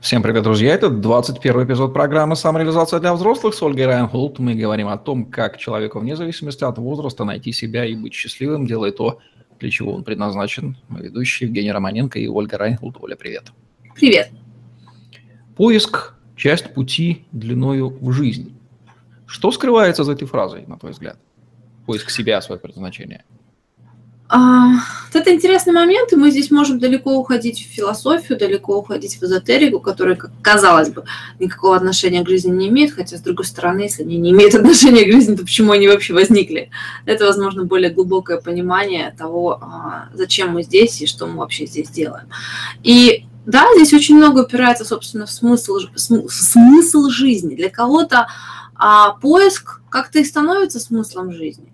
Всем привет, друзья! Это 21 эпизод программы «Самореализация для взрослых» с Ольгой Райанхолд. Мы говорим о том, как человеку вне зависимости от возраста найти себя и быть счастливым, делая то, для чего он предназначен. Мы ведущие Евгений Романенко и Ольга Райанхолд. Оля, привет! Привет! Поиск – часть пути длиною в жизнь. Что скрывается за этой фразой, на твой взгляд? Поиск себя, свое предназначение – а, это интересный момент, и мы здесь можем далеко уходить в философию, далеко уходить в эзотерику, которая, как казалось бы, никакого отношения к жизни не имеет, хотя, с другой стороны, если они не имеют отношения к жизни, то почему они вообще возникли? Это, возможно, более глубокое понимание того, а, зачем мы здесь и что мы вообще здесь делаем. И да, здесь очень много упирается, собственно, в смысл, в смысл жизни. Для кого-то а, поиск как-то и становится смыслом жизни.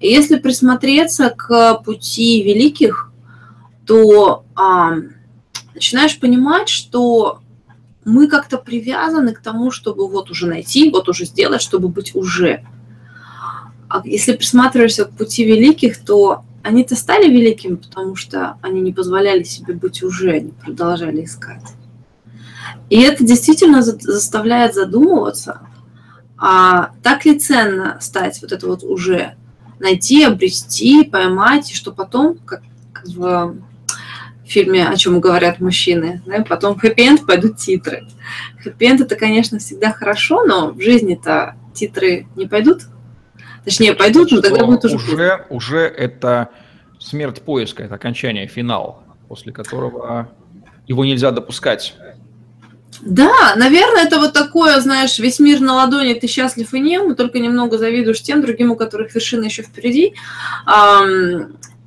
И если присмотреться к пути великих, то а, начинаешь понимать, что мы как-то привязаны к тому, чтобы вот уже найти, вот уже сделать, чтобы быть уже. А если присматриваешься к пути великих, то они-то стали великими, потому что они не позволяли себе быть уже, они продолжали искать. И это действительно заставляет задумываться, а так ли ценно стать вот это вот уже найти, обрести, поймать, и что потом, как в фильме «О чем говорят мужчины», да, потом хэппи-энд пойдут титры. Хэппи-энд это, конечно, всегда хорошо, но в жизни-то титры не пойдут. Точнее, пойдут, но тогда будет уже... Уже, уже это смерть поиска, это окончание, финал, после которого его нельзя допускать да, наверное, это вот такое, знаешь, весь мир на ладони, ты счастлив и нем, только немного завидуешь тем другим, у которых вершина еще впереди.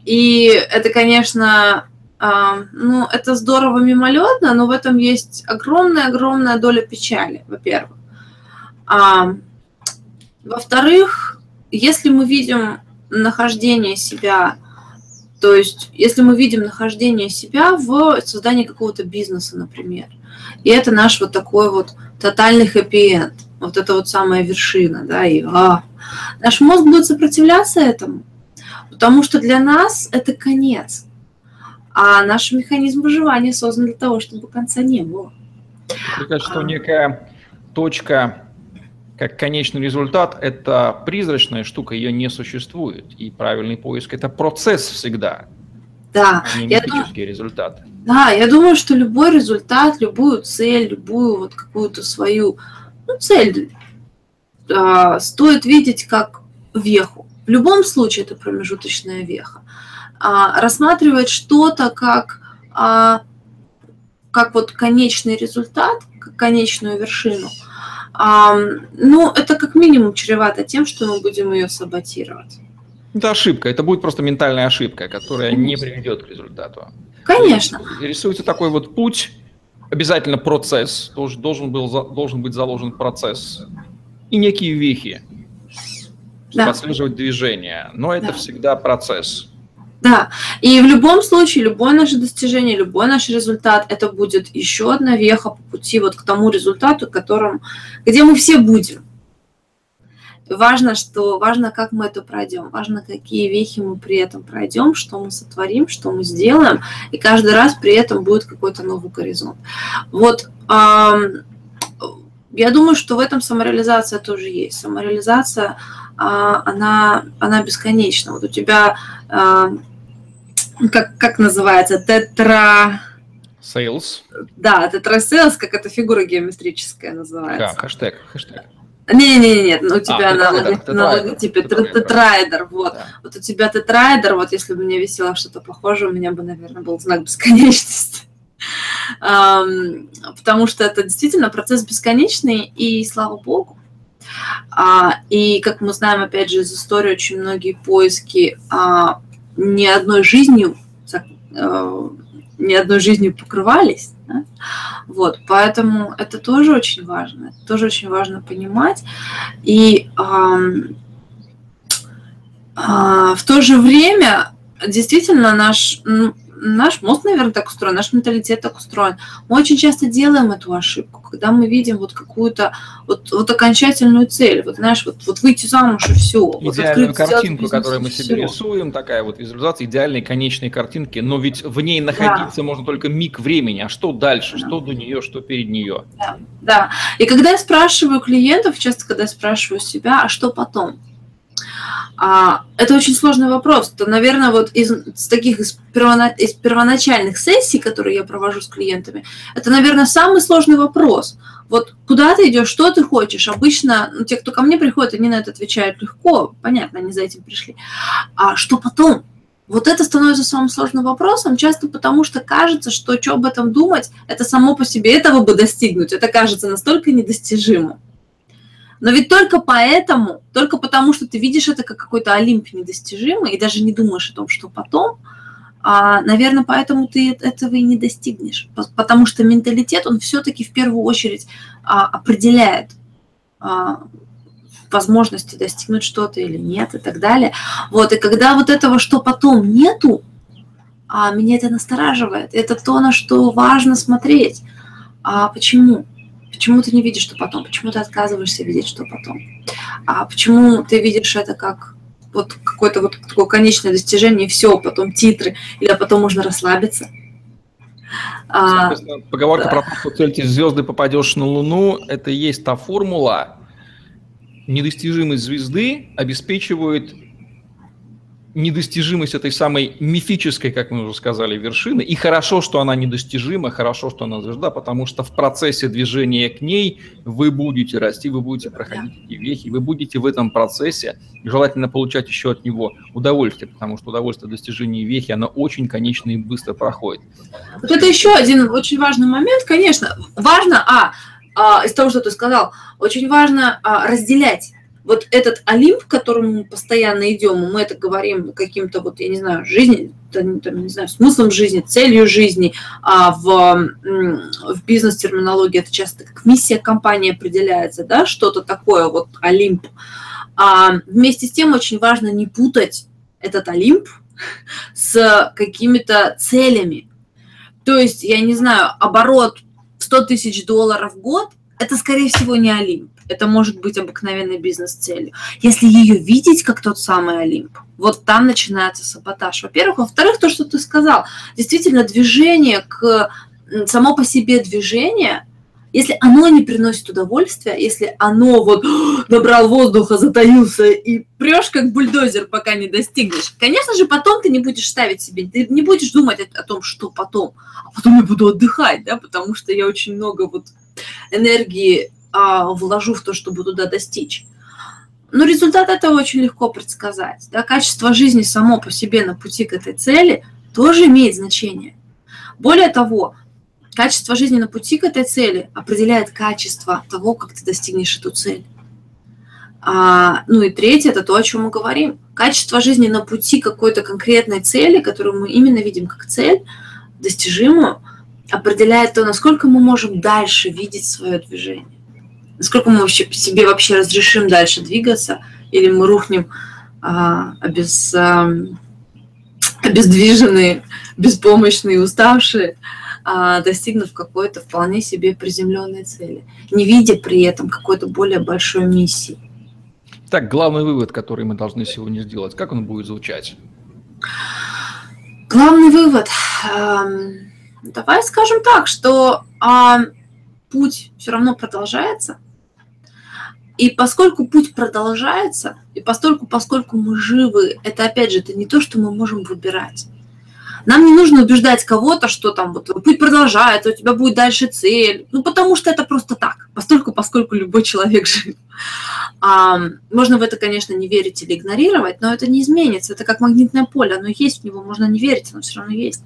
И это, конечно, ну, это здорово мимолетно, но в этом есть огромная-огромная доля печали, во-первых. Во-вторых, если мы видим нахождение себя, то есть если мы видим нахождение себя в создании какого-то бизнеса, например, и это наш вот такой вот тотальный хэппи-энд. Вот это вот самая вершина, да, и а, наш мозг будет сопротивляться этому, потому что для нас это конец. А наш механизм выживания создан для того, чтобы конца не было. Мне кажется, что некая точка как конечный результат – это призрачная штука, ее не существует. И правильный поиск – это процесс всегда, да. а не мифический результат. Да, я думаю, что любой результат, любую цель, любую вот какую-то свою ну, цель э, стоит видеть как веху. В любом случае это промежуточная веха. А, рассматривать что-то как, а, как вот конечный результат, как конечную вершину, а, ну, это как минимум чревато тем, что мы будем ее саботировать. Это ошибка, это будет просто ментальная ошибка, которая не приведет к результату. Конечно. Рисуется такой вот путь, обязательно процесс, должен, должен, был, должен быть заложен процесс и некие вехи, да. отслеживать движение, но это да. всегда процесс. Да, и в любом случае, любое наше достижение, любой наш результат, это будет еще одна веха по пути вот к тому результату, которым, где мы все будем важно, что важно, как мы это пройдем, важно, какие вехи мы при этом пройдем, что мы сотворим, что мы сделаем, и каждый раз при этом будет какой-то новый горизонт. Вот я думаю, что в этом самореализация тоже есть. Самореализация, а, она, она бесконечна. Вот у тебя, как, как называется, тетра... Sales. Да, тетрасейлс, как эта фигура геометрическая называется. Да, хэштег, хэштег. Не-не-не, нет, ну у тебя а, на, тетрайдер, на логотипе тетрайдер, вот. Да. Вот у тебя тетрайдер, вот если бы мне висело что-то похожее, у меня бы, наверное, был знак бесконечности. Um, потому что это действительно процесс бесконечный, и слава богу. Uh, и как мы знаем, опять же, из истории очень многие поиски uh, ни одной жизнью, uh, ни одной жизнью покрывались, да? Вот, поэтому это тоже очень важно, это тоже очень важно понимать. И э, э, в то же время действительно наш, наш мозг, наверное, так устроен, наш менталитет так устроен. Мы очень часто делаем эту ошибку, когда мы видим вот какую-то вот, вот окончательную цель, вот знаешь, вот, вот выйти замуж и все. Идеальную вот картинку, бизнес, которую мы себе рисуем, такая вот визуализация идеальной конечной картинки, но ведь в ней находиться да. можно только миг времени, а что дальше, да. что до нее, что перед нее. Да, да. И когда я спрашиваю клиентов, часто когда я спрашиваю себя, а что потом? А, это очень сложный вопрос. То, наверное, вот из, из таких из, первона, из первоначальных сессий, которые я провожу с клиентами, это, наверное, самый сложный вопрос. Вот куда ты идешь, что ты хочешь? Обычно ну, те, кто ко мне приходят, они на это отвечают легко, понятно, они за этим пришли. А что потом? Вот это становится самым сложным вопросом, часто потому что кажется, что что об этом думать, это само по себе этого бы достигнуть, это кажется настолько недостижимым. Но ведь только поэтому, только потому, что ты видишь это как какой-то Олимп недостижимый и даже не думаешь о том, что потом, а, наверное, поэтому ты этого и не достигнешь. Потому что менталитет, он все-таки в первую очередь а, определяет а, возможности достигнуть что-то или нет и так далее. Вот, и когда вот этого что потом нету, а меня это настораживает. Это то, на что важно смотреть. А почему? Почему ты не видишь, что потом? Почему ты отказываешься видеть, что потом? А почему ты видишь это как вот какое-то вот такое конечное достижение, и все, потом титры, или потом можно расслабиться? А, поговорка да. про то, что цель звезды попадешь на Луну, это и есть та формула. Недостижимость звезды обеспечивает недостижимость этой самой мифической, как мы уже сказали, вершины. И хорошо, что она недостижима, хорошо, что она звезда, потому что в процессе движения к ней вы будете расти, вы будете проходить эти вехи, вы будете в этом процессе желательно получать еще от него удовольствие, потому что удовольствие достижения вехи, оно очень конечно и быстро проходит. Вот это еще один очень важный момент, конечно. Важно, а, а из того, что ты сказал, очень важно а, разделять вот этот Олимп, к которому мы постоянно идем, мы это говорим каким-то вот, я не знаю, жизни, там, не знаю, смыслом жизни, целью жизни, а в, в бизнес-терминологии это часто как миссия компании определяется, да, что-то такое, вот Олимп. А вместе с тем очень важно не путать этот Олимп с какими-то целями. То есть, я не знаю, оборот в 100 тысяч долларов в год, это, скорее всего, не Олимп это может быть обыкновенной бизнес-целью. Если ее видеть как тот самый Олимп, вот там начинается саботаж. Во-первых. Во-вторых, то, что ты сказал, действительно, движение к само по себе движение, если оно не приносит удовольствия, если оно вот набрал воздуха, затаился и прешь как бульдозер, пока не достигнешь, конечно же, потом ты не будешь ставить себе, ты не будешь думать о, о том, что потом, а потом я буду отдыхать, да, потому что я очень много вот энергии а, вложу в то, чтобы туда достичь. Но результат этого очень легко предсказать. Да? Качество жизни само по себе на пути к этой цели тоже имеет значение. Более того, качество жизни на пути к этой цели определяет качество того, как ты достигнешь эту цель. А, ну и третье, это то, о чем мы говорим. Качество жизни на пути какой-то конкретной цели, которую мы именно видим как цель, достижимую, определяет то, насколько мы можем дальше видеть свое движение насколько мы вообще себе вообще разрешим дальше двигаться, или мы рухнем а, обез, а, обездвиженные, беспомощные, уставшие, а, достигнув какой-то вполне себе приземленной цели, не видя при этом какой-то более большой миссии. Так, главный вывод, который мы должны сегодня сделать, как он будет звучать? Главный вывод. Давай скажем так, что путь все равно продолжается, и поскольку путь продолжается, и постольку, поскольку мы живы, это опять же, это не то, что мы можем выбирать. Нам не нужно убеждать кого-то, что там вот путь продолжается, у тебя будет дальше цель. Ну, потому что это просто так, постольку, поскольку любой человек жив. А, можно в это, конечно, не верить или игнорировать, но это не изменится. Это как магнитное поле, оно есть в него, можно не верить, оно все равно есть.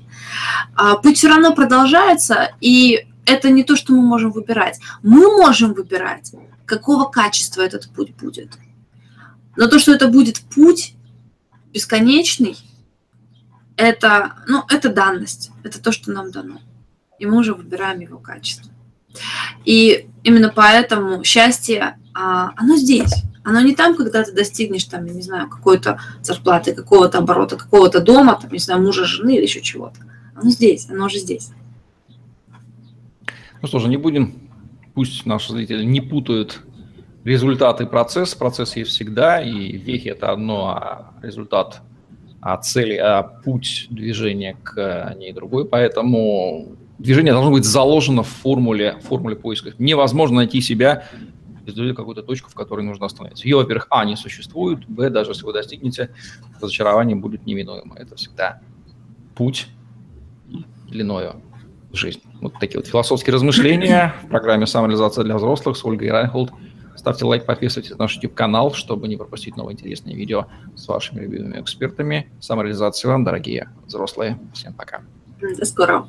А, путь все равно продолжается, и это не то, что мы можем выбирать. Мы можем выбирать, какого качества этот путь будет. Но то, что это будет путь бесконечный, это, ну, это данность, это то, что нам дано. И мы уже выбираем его качество. И именно поэтому счастье, а, оно здесь. Оно не там, когда ты достигнешь, там, я не знаю, какой-то зарплаты, какого-то оборота, какого-то дома, там, не знаю, мужа, жены или еще чего-то. Оно здесь, оно уже здесь. Ну что же, не будем, пусть наши зрители не путают результаты процесс. Процесс есть всегда, и вехи это одно, а результат, а цели, а путь движения к ней другой. Поэтому движение должно быть заложено в формуле, в формуле поиска. Невозможно найти себя определили какую-то точку, в которой нужно остановиться. Ее, во-первых, А, не существует, Б, даже если вы достигнете, разочарование будет неминуемо. Это всегда путь длиною жизнь. Вот такие вот философские размышления в программе «Самореализация для взрослых» с Ольгой Райнхолд. Ставьте лайк, подписывайтесь на наш YouTube-канал, чтобы не пропустить новые интересные видео с вашими любимыми экспертами. Самореализации вам, дорогие взрослые. Всем пока. До скорого.